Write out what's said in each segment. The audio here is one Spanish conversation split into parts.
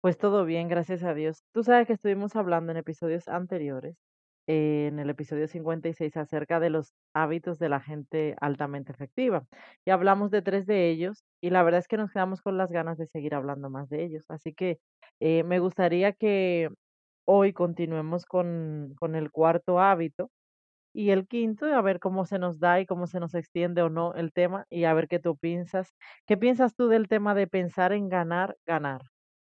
Pues todo bien, gracias a Dios. Tú sabes que estuvimos hablando en episodios anteriores en el episodio 56 acerca de los hábitos de la gente altamente efectiva. Y hablamos de tres de ellos y la verdad es que nos quedamos con las ganas de seguir hablando más de ellos. Así que eh, me gustaría que hoy continuemos con, con el cuarto hábito y el quinto, a ver cómo se nos da y cómo se nos extiende o no el tema y a ver qué tú piensas. ¿Qué piensas tú del tema de pensar en ganar, ganar?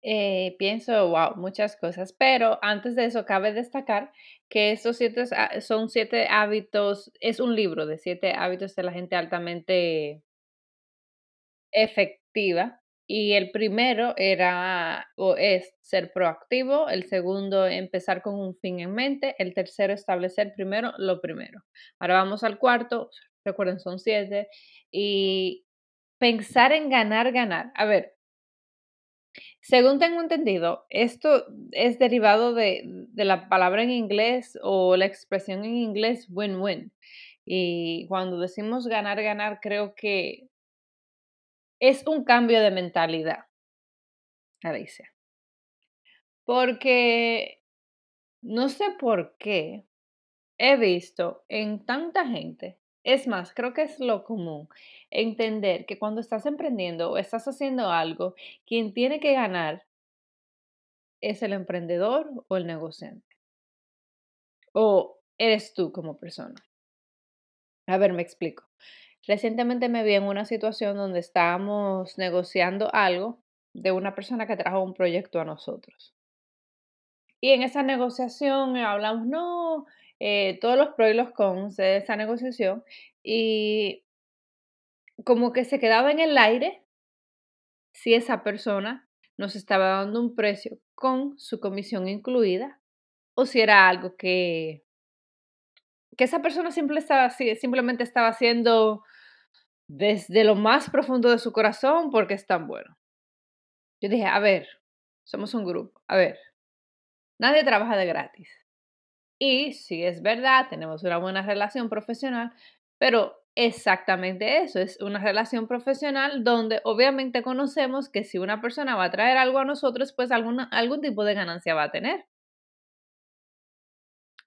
Eh, pienso, wow, muchas cosas, pero antes de eso cabe destacar que estos siete son siete hábitos, es un libro de siete hábitos de la gente altamente efectiva y el primero era o es ser proactivo, el segundo empezar con un fin en mente, el tercero establecer primero lo primero. Ahora vamos al cuarto, recuerden son siete y pensar en ganar, ganar. A ver, según tengo entendido, esto es derivado de, de, la palabra en inglés o la expresión en inglés win-win. Y cuando decimos ganar, ganar, creo que es un cambio de mentalidad, Alicia. Porque no sé por qué he visto en tanta gente es más, creo que es lo común entender que cuando estás emprendiendo o estás haciendo algo, quien tiene que ganar es el emprendedor o el negociante. O eres tú como persona. A ver, me explico. Recientemente me vi en una situación donde estábamos negociando algo de una persona que trajo un proyecto a nosotros. Y en esa negociación hablamos, no, eh, todos los pros y los cons de esa negociación y como que se quedaba en el aire si esa persona nos estaba dando un precio con su comisión incluida o si era algo que, que esa persona simple estaba, simplemente estaba haciendo desde lo más profundo de su corazón porque es tan bueno. Yo dije, a ver, somos un grupo, a ver, nadie trabaja de gratis. Y si es verdad, tenemos una buena relación profesional, pero exactamente eso, es una relación profesional donde obviamente conocemos que si una persona va a traer algo a nosotros, pues algún tipo de ganancia va a tener.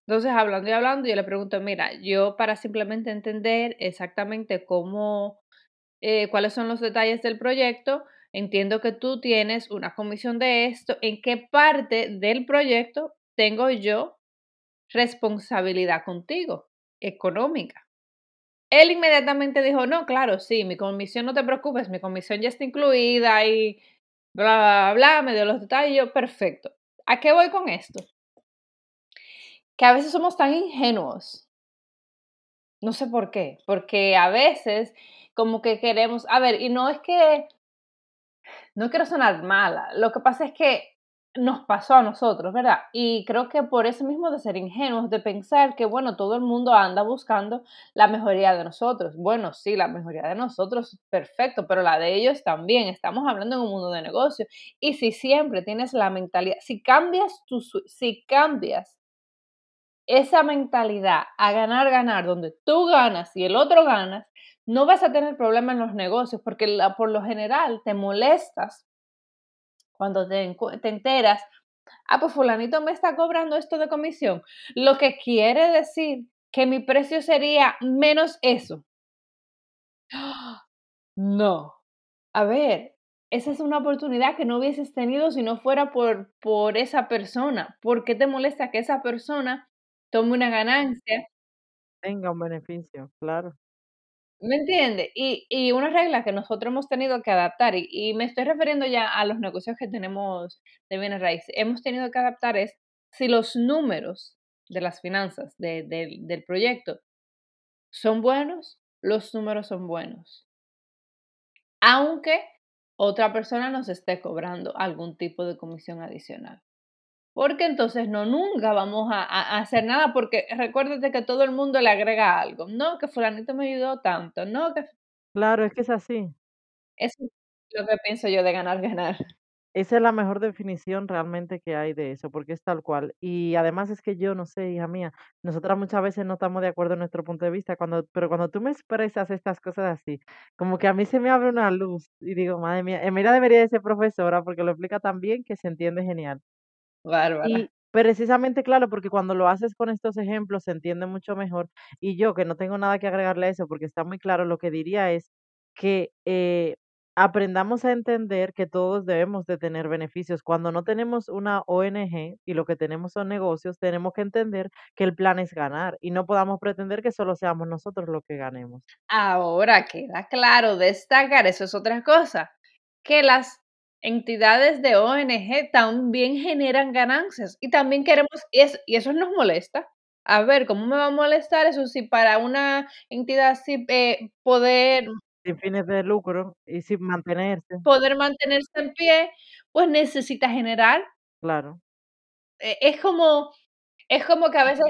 Entonces, hablando y hablando, yo le pregunto, mira, yo para simplemente entender exactamente cómo, eh, cuáles son los detalles del proyecto, entiendo que tú tienes una comisión de esto, ¿en qué parte del proyecto tengo yo responsabilidad contigo, económica. Él inmediatamente dijo, no, claro, sí, mi comisión no te preocupes, mi comisión ya está incluida y bla, bla, bla, me dio los detalles, yo, perfecto. ¿A qué voy con esto? Que a veces somos tan ingenuos. No sé por qué, porque a veces como que queremos, a ver, y no es que, no quiero sonar mala, lo que pasa es que nos pasó a nosotros, ¿verdad? Y creo que por eso mismo de ser ingenuos, de pensar que, bueno, todo el mundo anda buscando la mejoría de nosotros. Bueno, sí, la mejoría de nosotros, perfecto, pero la de ellos también. Estamos hablando en un mundo de negocio. Y si siempre tienes la mentalidad, si cambias tu, si cambias esa mentalidad a ganar, ganar, donde tú ganas y el otro ganas, no vas a tener problema en los negocios, porque por lo general te molestas cuando te, enteras, ah, pues fulanito me está cobrando esto de comisión, lo que quiere decir que mi precio sería menos eso. No. A ver, esa es una oportunidad que no hubieses tenido si no fuera por, por esa persona. ¿Por qué te molesta que esa persona tome una ganancia? Tenga un beneficio, claro. ¿Me entiende? Y, y una regla que nosotros hemos tenido que adaptar, y, me estoy refiriendo ya a los negocios que tenemos de bienes raíces, hemos tenido que adaptar es si los números de las finanzas del proyecto son buenos, los números son buenos. Aunque, otra persona nos esté cobrando algún tipo de comisión adicional. Porque entonces no nunca vamos a, hacer nada porque recuérdate que todo el mundo le agrega algo, no, que fulanito me ayudó tanto, no, que... Claro, es que es así. Eso es lo que pienso yo de ganar, ganar. Esa es la mejor definición realmente que hay de eso, porque es tal cual. Y además es que yo no sé, hija mía, nosotras muchas veces no estamos de acuerdo en nuestro punto de vista, cuando, pero cuando tú me expresas estas cosas así, como que a mí se me abre una luz y digo, madre mía, Emira debería de ser profesora porque lo explica tan bien que se entiende genial. Bárbara. Y precisamente, claro, porque cuando lo haces con estos ejemplos se entiende mucho mejor. Y yo, que no tengo nada que agregarle a eso, porque está muy claro, lo que diría es que eh, aprendamos a entender que todos debemos de tener beneficios. Cuando no tenemos una ONG y lo que tenemos son negocios, tenemos que entender que el plan es ganar y no podamos pretender que solo seamos nosotros los que ganemos. Ahora queda claro destacar, eso es otra cosa, que las entidades de ONG también generan ganancias y también queremos, y, y eso nos molesta. A ver, ¿cómo me va a molestar eso si para una entidad así eh, poder sin fines de lucro y sin mantenerse. Poder mantenerse en pie, pues necesita generar. Claro. E es como es como que a veces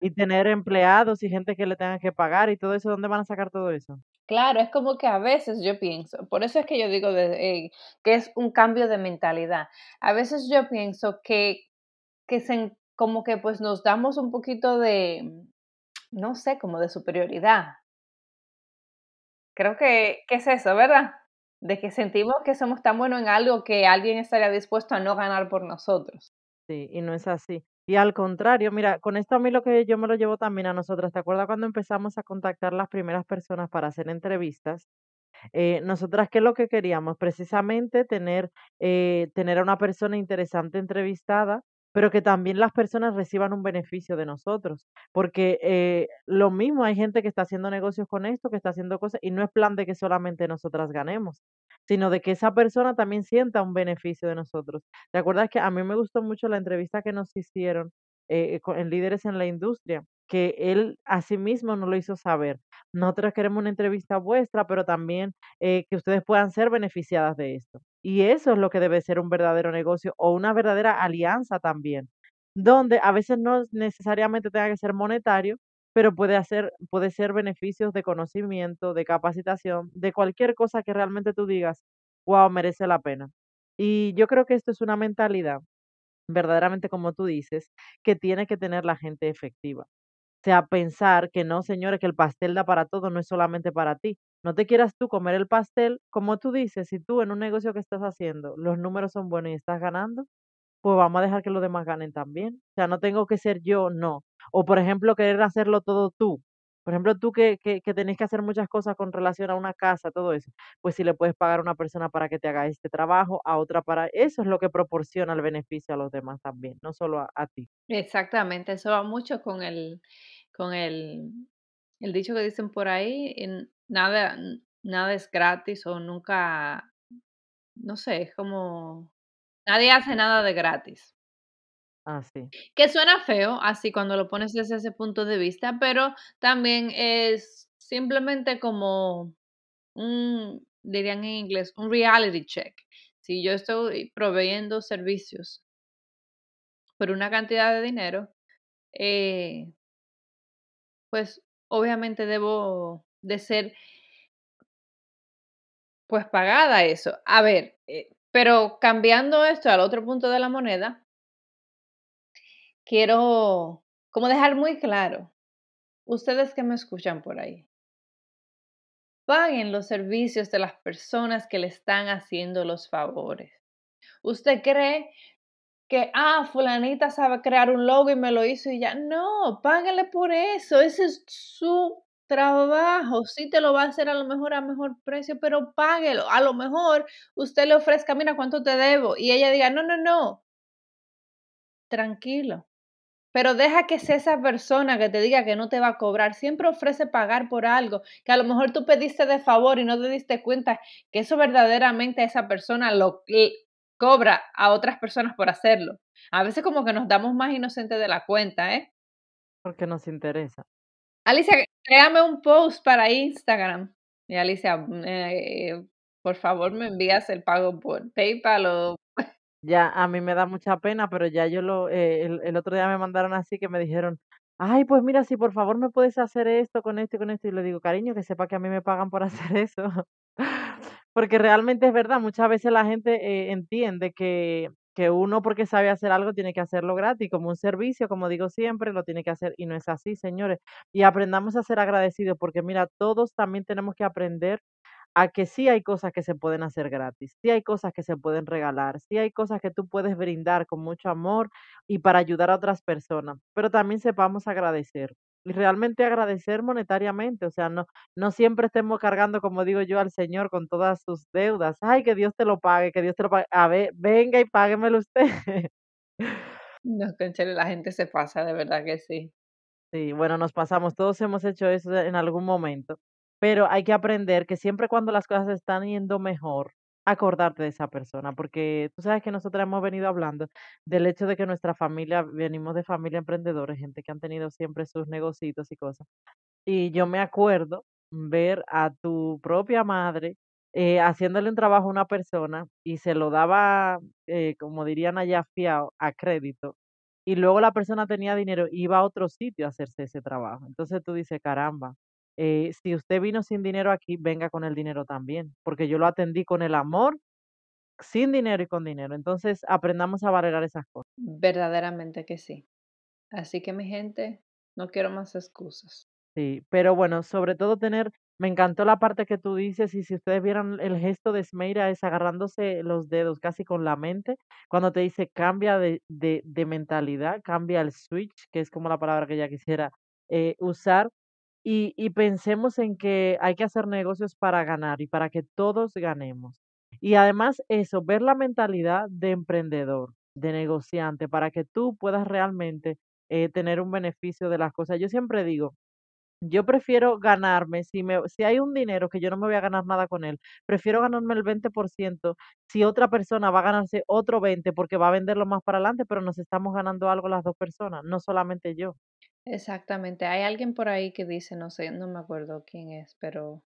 Y tener empleados y gente que le tenga que pagar y todo eso, ¿dónde van a sacar todo eso? Claro, es como que a veces yo pienso, por eso es que yo digo de, eh, que es un cambio de mentalidad. A veces yo pienso que que se como que, pues, nos damos un poquito de, no sé, como de superioridad. Creo que, que es eso, ¿verdad? De que sentimos que somos tan buenos en algo que alguien estaría dispuesto a no ganar por nosotros. Sí, y no es así. Y al contrario, mira, con esto a mí lo que yo me lo llevo también a nosotras. ¿Te acuerdas cuando empezamos a contactar las primeras personas para hacer entrevistas? Eh, nosotras, ¿qué es lo que queríamos? Precisamente tener, eh, tener a una persona interesante entrevistada pero que también las personas reciban un beneficio de nosotros, porque eh, lo mismo hay gente que está haciendo negocios con esto, que está haciendo cosas, y no es plan de que solamente nosotras ganemos, sino de que esa persona también sienta un beneficio de nosotros. ¿Te acuerdas que a mí me gustó mucho la entrevista que nos hicieron eh, en Líderes en la Industria? que él a sí mismo nos lo hizo saber. Nosotros queremos una entrevista vuestra, pero también eh, que ustedes puedan ser beneficiadas de esto. Y eso es lo que debe ser un verdadero negocio o una verdadera alianza también, donde a veces no necesariamente tenga que ser monetario, pero puede, hacer, puede ser beneficios de conocimiento, de capacitación, de cualquier cosa que realmente tú digas, wow, merece la pena. Y yo creo que esto es una mentalidad, verdaderamente como tú dices, que tiene que tener la gente efectiva. O sea, pensar que no, señores, que el pastel da para todo, no es solamente para ti. No te quieras tú comer el pastel, como tú dices, si tú en un negocio que estás haciendo, los números son buenos y estás ganando, pues vamos a dejar que los demás ganen también. O sea, no tengo que ser yo, no. O por ejemplo, querer hacerlo todo tú. Por ejemplo, tú que, que, que tenés que hacer muchas cosas con relación a una casa, todo eso, pues si le puedes pagar a una persona para que te haga este trabajo, a otra para... Eso es lo que proporciona el beneficio a los demás también, no solo a, ti. Exactamente, eso va mucho con el, con el, el dicho que dicen por ahí, en, nada, nada es gratis o nunca, no sé, es como, nadie hace nada de gratis. Ah. Que suena feo, así cuando lo pones desde ese punto de vista, pero también es simplemente como un, dirían en inglés, un reality check. Si yo estoy proveyendo servicios por una cantidad de dinero, eh, pues obviamente debo de ser pues pagada eso. A ver, eh, pero cambiando esto al otro punto de la moneda, quiero como dejar muy claro, ustedes que me escuchan por ahí, paguen los servicios de las personas que le están haciendo los favores. ¿Usted cree que, ah, fulanita sabe crear un logo y me lo hizo y ya? No, págale por eso, ese es su trabajo, sí te lo va a hacer a lo mejor a mejor precio, pero páguelo. A lo mejor usted le ofrezca, mira cuánto te debo, y ella diga, no, no, no, tranquilo. Pero deja que sea esa persona que te diga que no te va a cobrar. Siempre ofrece pagar por algo que a lo mejor tú pediste de favor y no te diste cuenta que eso verdaderamente esa persona lo cobra a otras personas por hacerlo. A veces como que nos damos más inocentes de la cuenta, ¿eh? Porque nos interesa. Alicia, créame un post para Instagram. Y Alicia, mm, eh, Por favor, me envías el pago por PayPal o Ya, a mí me da mucha pena, pero ya yo lo, eh, el, el otro día me mandaron así que me dijeron, ay, pues mira, si por favor me puedes hacer esto con esto y con esto, y le digo, cariño, que sepa que a mí me pagan por hacer eso. Porque realmente es verdad, muchas veces la gente eh, entiende que, que uno porque sabe hacer algo tiene que hacerlo gratis, como un servicio, como digo siempre, lo tiene que hacer y no es así, señores. Y aprendamos a ser agradecidos, porque mira, todos también tenemos que aprender a que sí hay cosas que se pueden hacer gratis, sí hay cosas que se pueden regalar, sí hay cosas que tú puedes brindar con mucho amor y para ayudar a otras personas, pero también sepamos agradecer y realmente agradecer monetariamente, o sea, no, no siempre estemos cargando, como digo yo, al Señor con todas sus deudas. Ay, que Dios te lo pague, que Dios te lo pague. A ver, venga y páguemelo usted. no, conchale, la gente se pasa, de verdad que sí. Sí, bueno, nos pasamos, todos hemos hecho eso en algún momento, pero hay que aprender que siempre cuando las cosas están yendo mejor, acordarte de esa persona, porque tú sabes que nosotros hemos venido hablando del hecho de que nuestra familia, venimos de familia emprendedores, gente que han tenido siempre sus negocios y cosas. Y yo me acuerdo ver a tu propia madre eh, haciéndole un trabajo a una persona y se lo daba, eh, como dirían allá, fiado, a crédito y luego la persona tenía dinero, iba a otro sitio a hacerse ese trabajo. Entonces tú dices, caramba, eh, si usted vino sin dinero aquí, venga con el dinero también, porque yo lo atendí con el amor, sin dinero y con dinero. Entonces aprendamos a valorar esas cosas. Verdaderamente que sí. Así que mi gente, no quiero más excusas. Sí, pero bueno, sobre todo tener, me encantó la parte que tú dices, y si ustedes vieran el gesto de Esmeira es agarrándose los dedos casi con la mente, cuando te dice cambia de, de, de mentalidad, cambia el switch, que es como la palabra que ella quisiera eh, usar, y, y pensemos en que hay que hacer negocios para ganar y para que todos ganemos. Y además eso, ver la mentalidad de emprendedor, de negociante, para que tú puedas realmente eh, tener un beneficio de las cosas. Yo siempre digo, yo prefiero ganarme, si me si hay un dinero que yo no me voy a ganar nada con él, prefiero ganarme el 20% si otra persona va a ganarse otro 20 porque va a venderlo más para adelante, pero nos estamos ganando algo las dos personas, no solamente yo. Exactamente. Hay alguien por ahí que dice, no sé, no me acuerdo quién es, pero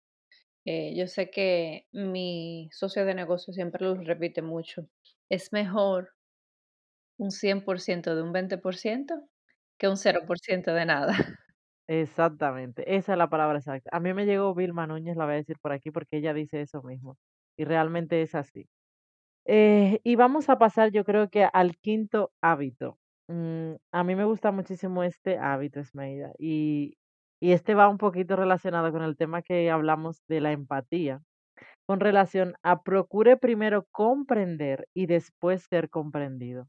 eh, yo sé que mi socio de negocio siempre lo repite mucho. Es mejor un 100% de un 20% que un 0% de nada. Exactamente, esa es la palabra exacta. A mí me llegó Vilma Núñez, la voy a decir por aquí porque ella dice eso mismo y realmente es así. Eh, y vamos a pasar, yo creo que al quinto hábito. Mm, a mí me gusta muchísimo este hábito, Esmeida, y, y este va un poquito relacionado con el tema que hablamos de la empatía, con relación a procure primero comprender y después ser comprendido.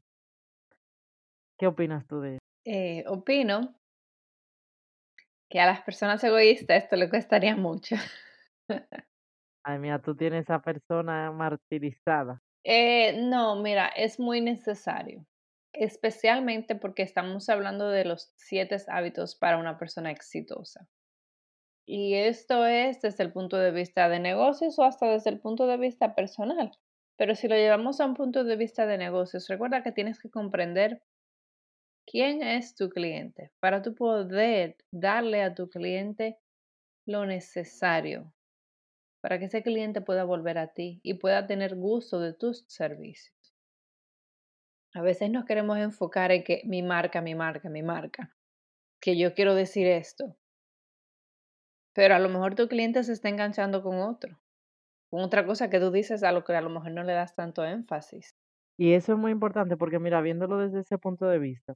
¿Qué opinas tú de eso? Eh, opino que a las personas egoístas esto le costaría mucho. Ay, mira, tú tienes esa persona martirizada. Eh, no, mira, es muy necesario, especialmente porque estamos hablando de los siete hábitos para una persona exitosa. Y esto es desde el punto de vista de negocios o hasta desde el punto de vista personal. Pero si lo llevamos a un punto de vista de negocios, recuerda que tienes que comprender quién es tu cliente para tú poder darle a tu cliente lo necesario para que ese cliente pueda volver a ti y pueda tener gusto de tus servicios. A veces nos queremos enfocar en que mi marca, mi marca, mi marca, que yo quiero decir esto, pero a lo mejor tu cliente se está enganchando con otro, con otra cosa que tú dices a lo que a lo mejor no le das tanto énfasis. Y eso es muy importante porque, mira, viéndolo desde ese punto de vista,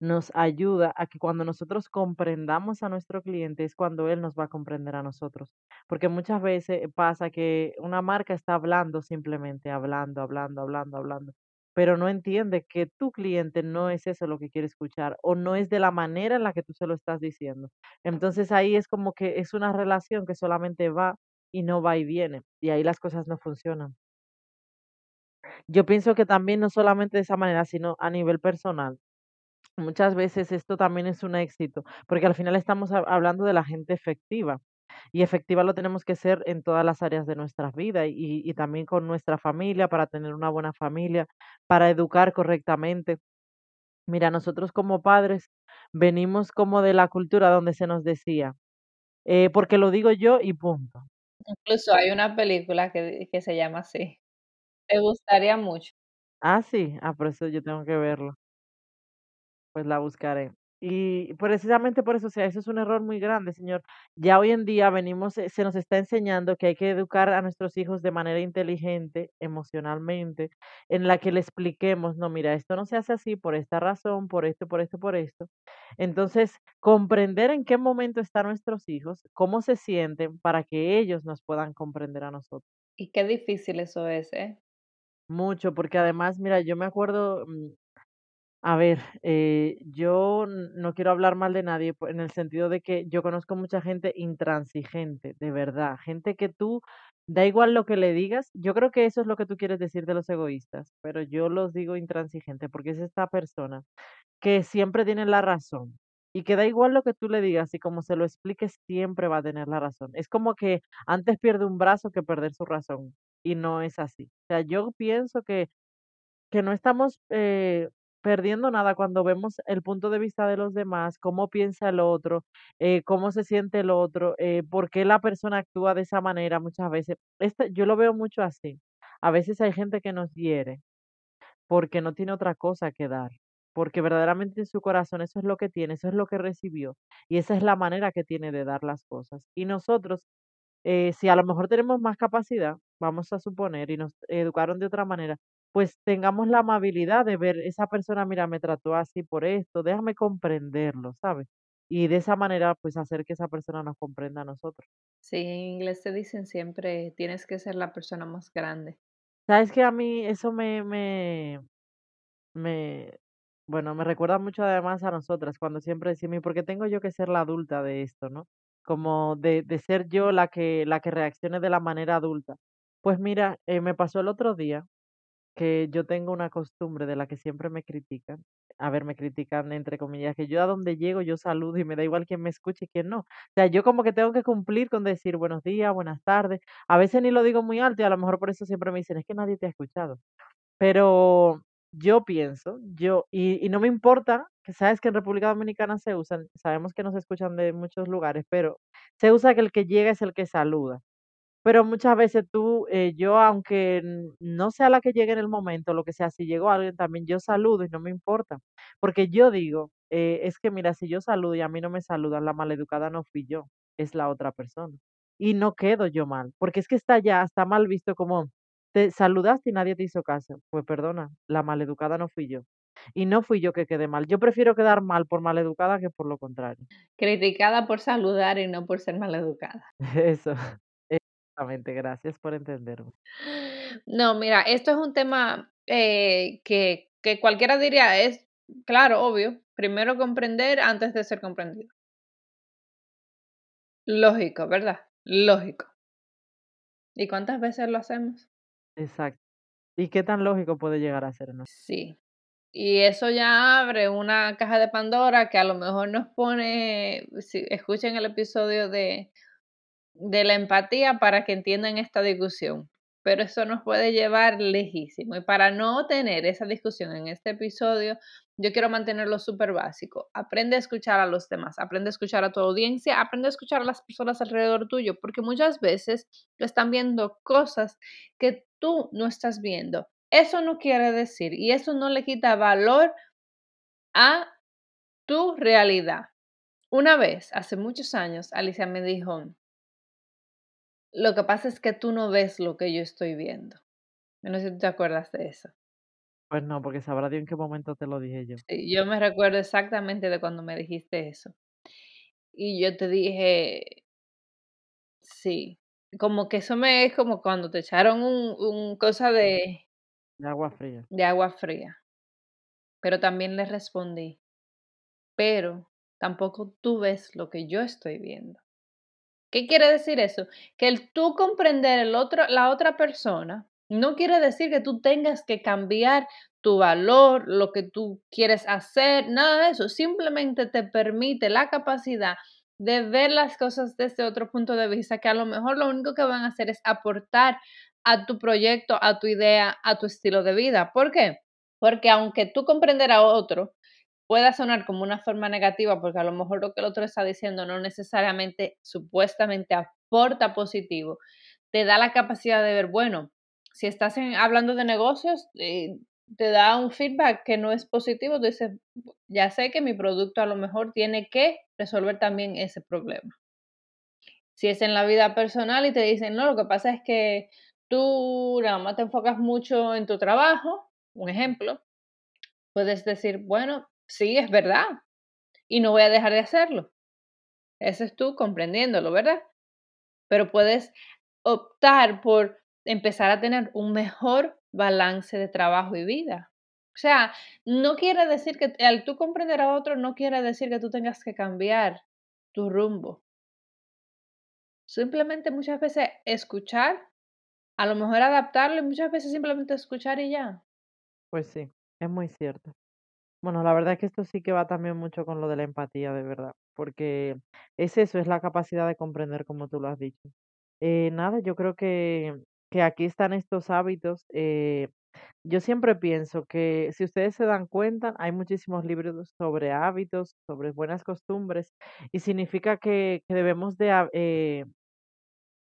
nos ayuda a que cuando nosotros comprendamos a nuestro cliente es cuando él nos va a comprender a nosotros. Porque muchas veces pasa que una marca está hablando simplemente, hablando, hablando, hablando, hablando, pero no entiende que tu cliente no es eso lo que quiere escuchar o no es de la manera en la que tú se lo estás diciendo. Entonces ahí es como que es una relación que solamente va y no va y viene y ahí las cosas no funcionan. Yo pienso que también no solamente de esa manera, sino a nivel personal. Muchas veces esto también es un éxito, porque al final estamos hab- hablando de la gente efectiva y efectiva lo tenemos que ser en todas las áreas de nuestras vidas y, y también con nuestra familia para tener una buena familia, para educar correctamente. Mira, nosotros como padres venimos como de la cultura donde se nos decía, eh, porque lo digo yo y punto. Incluso hay una película que que se llama así. Te gustaría mucho. Ah, sí, ah, por eso yo tengo que verlo. Pues la buscaré. Y precisamente por eso, o sea, eso es un error muy grande, señor. Ya hoy en día venimos, eh, se nos está enseñando que hay que educar a nuestros hijos de manera inteligente, emocionalmente, en la que le expliquemos, no, mira, esto no se hace así por esta razón, por esto, por esto, por esto. Entonces, comprender en qué momento están nuestros hijos, cómo se sienten para que ellos nos puedan comprender a nosotros. Y qué difícil eso es, ¿eh? Mucho, porque además, mira, yo me acuerdo, mm, A ver, eh, yo no quiero hablar mal de nadie en el sentido de que yo conozco mucha gente intransigente, de verdad, gente que tú, da igual lo que le digas, yo creo que eso es lo que tú quieres decir de los egoístas, pero yo los digo intransigente porque es esta persona que siempre tiene la razón y que da igual lo que tú le digas y como se lo expliques, siempre va a tener la razón. Es como que antes pierde un brazo que perder su razón y no es así. O sea, yo pienso que que no estamos, eh, perdiendo nada cuando vemos el punto de vista de los demás, cómo piensa el otro, eh, cómo se siente el otro, eh, por qué la persona actúa de esa manera muchas veces. Este, yo lo veo mucho así. A veces hay gente que nos hiere porque no tiene otra cosa que dar, porque verdaderamente en su corazón eso es lo que tiene, eso es lo que recibió y esa es la manera que tiene de dar las cosas. Y nosotros eh, si a lo mejor tenemos más capacidad, vamos a suponer, y nos educaron de otra manera, pues tengamos la amabilidad de ver, esa persona, mira, me trató así por esto, déjame comprenderlo, ¿sabes? Y de esa manera, pues hacer que esa persona nos comprenda a nosotros. Sí, en inglés te dicen siempre, tienes que ser la persona más grande. ¿Sabes que A mí eso me, me, me, bueno, me recuerda mucho además a nosotras, cuando siempre decimos, ¿y por qué tengo yo que ser la adulta de esto, no? Como de, de ser yo la que, la que reaccione de la manera adulta. Pues mira, eh, me pasó el otro día que yo tengo una costumbre de la que siempre me critican. A ver, me critican entre comillas, que yo a donde llego yo saludo y me da igual quién me escuche y quién no. O sea, yo como que tengo que cumplir con decir buenos días, buenas tardes. A veces ni lo digo muy alto y a lo mejor por eso siempre me dicen, es que nadie te ha escuchado. Pero yo pienso, yo, y, y no me importa, que sabes que en República Dominicana se usan, sabemos que nos escuchan de muchos lugares, pero se usa que el que llega es el que saluda. Pero muchas veces tú, eh, yo aunque n- no sea la que llegue en el momento, lo que sea, si llegó alguien también, yo saludo y no me importa. Porque yo digo, eh, es que mira, si yo saludo y a mí no me saludan, la maleducada no fui yo, es la otra persona. Y no quedo yo mal, porque es que está ya, está mal visto como te saludaste y nadie te hizo caso. Pues perdona, la maleducada no fui yo. Y no fui yo que quedé mal. Yo prefiero quedar mal por maleducada que por lo contrario. Criticada por saludar y no por ser maleducada. Eso, exactamente, gracias por entenderme. No, mira, esto es un tema eh, que, que cualquiera diría, es claro, obvio, primero comprender antes de ser comprendido. Lógico, ¿verdad? Lógico. ¿Y cuántas veces lo hacemos? Exacto. ¿Y qué tan lógico puede llegar a ser, no? Sí. Y eso ya abre una caja de Pandora que a lo mejor nos pone, si escuchen el episodio de, de la empatía para que entiendan esta discusión. Pero eso nos puede llevar lejísimo. Y para no tener esa discusión en este episodio, yo quiero mantenerlo súper básico. Aprende a escuchar a los demás, aprende a escuchar a tu audiencia, aprende a escuchar a las personas alrededor tuyo, porque muchas veces están viendo cosas que tú no estás viendo. Eso no quiere decir y eso no le quita valor a tu realidad. Una vez, hace muchos años, Alicia me dijo, lo que pasa es que tú no ves lo que yo estoy viendo. No sé si tú te acuerdas de eso. Pues no, porque sabrá Dios en qué momento te lo dije yo. Sí, yo me recuerdo exactamente de cuando me dijiste eso. Y yo te dije, sí, como que eso me es como cuando te echaron un, un cosa de, De agua fría. de agua fría. Pero también le respondí, pero tampoco tú ves lo que yo estoy viendo. ¿Qué quiere decir eso? Que el tú comprender el otro, la otra persona no quiere decir que tú tengas que cambiar tu valor, lo que tú quieres hacer, nada de eso. Simplemente te permite la capacidad de ver las cosas desde otro punto de vista, que a lo mejor lo único que van a hacer es aportar a tu proyecto, a tu idea, a tu estilo de vida. ¿Por qué? Porque aunque tú comprender a otro, pueda sonar como una forma negativa, porque a lo mejor lo que el otro está diciendo no necesariamente, supuestamente aporta positivo, te da la capacidad de ver, bueno, si estás hablando de negocios, eh, te da un feedback que no es positivo, dices, ya sé que mi producto a lo mejor tiene que resolver también ese problema. Si es en la vida personal y te dicen, no, lo que pasa es que tú nada más te enfocas mucho en tu trabajo, un ejemplo, puedes decir, bueno, sí, es verdad, y no voy a dejar de hacerlo. Ese es tú comprendiéndolo, ¿verdad? Pero puedes optar por empezar a tener un mejor balance de trabajo y vida. O sea, no quiere decir que al tú comprender a otro, no quiere decir que tú tengas que cambiar tu rumbo. Simplemente muchas veces escuchar, a lo mejor adaptarlo y muchas veces simplemente escuchar y ya. Pues sí, es muy cierto. Bueno, la verdad es que esto sí que va también mucho con lo de la empatía, de verdad, porque es eso, es la capacidad de comprender como tú lo has dicho. Eh, nada, yo creo que, que aquí están estos hábitos. eh, yo siempre pienso que si ustedes se dan cuenta, hay muchísimos libros sobre hábitos, sobre buenas costumbres, y significa que, que debemos de, ha- eh,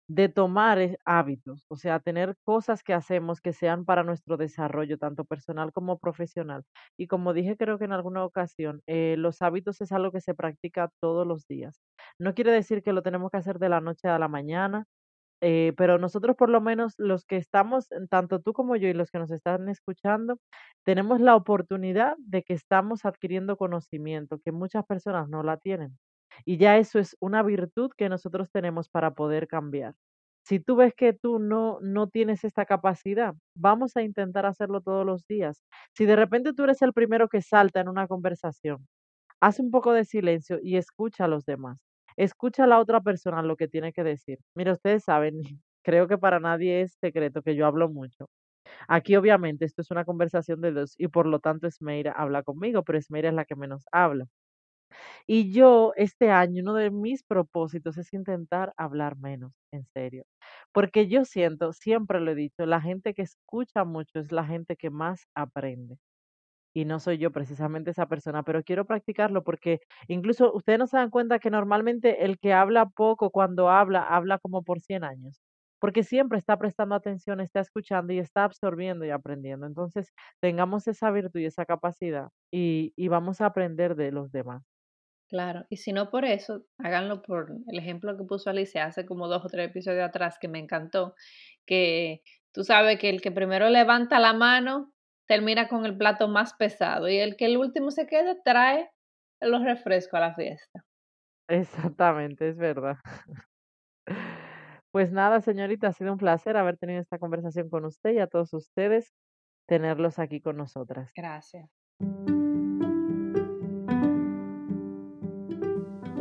de tomar eh, hábitos, o sea, tener cosas que hacemos que sean para nuestro desarrollo, tanto personal como profesional. Y como dije, creo que en alguna ocasión, eh, los hábitos es algo que se practica todos los días. No quiere decir que lo tenemos que hacer de la noche a la mañana, eh, pero nosotros por lo menos los que estamos, tanto tú como yo y los que nos están escuchando, tenemos la oportunidad de que estamos adquiriendo conocimiento, que muchas personas no la tienen. Y ya eso es una virtud que nosotros tenemos para poder cambiar. Si tú ves que tú no, no tienes esta capacidad, vamos a intentar hacerlo todos los días. Si de repente tú eres el primero que salta en una conversación, haz un poco de silencio y escucha a los demás. Escucha a la otra persona lo que tiene que decir. Mira, ustedes saben, creo que para nadie es secreto que yo hablo mucho. Aquí obviamente esto es una conversación de dos y por lo tanto Esmeira habla conmigo, pero Esmeira es la que menos habla. Y yo este año, uno de mis propósitos es intentar hablar menos, en serio. Porque yo siento, siempre lo he dicho, la gente que escucha mucho es la gente que más aprende. Y no soy yo precisamente esa persona, pero quiero practicarlo porque incluso ustedes no se dan cuenta que normalmente el que habla poco cuando habla, habla como por 100 años. Porque siempre está prestando atención, está escuchando y está absorbiendo y aprendiendo. Entonces, tengamos esa virtud y esa capacidad y, y vamos a aprender de los demás. Claro, y si no por eso, háganlo por el ejemplo que puso Alicia hace como dos o tres episodios atrás que me encantó, que tú sabes que el que primero levanta la mano termina con el plato más pesado y el que el último se quede trae los refrescos a la fiesta. Exactamente, es verdad. Pues nada, señorita, ha sido un placer haber tenido esta conversación con usted y a todos ustedes tenerlos aquí con nosotras. Gracias.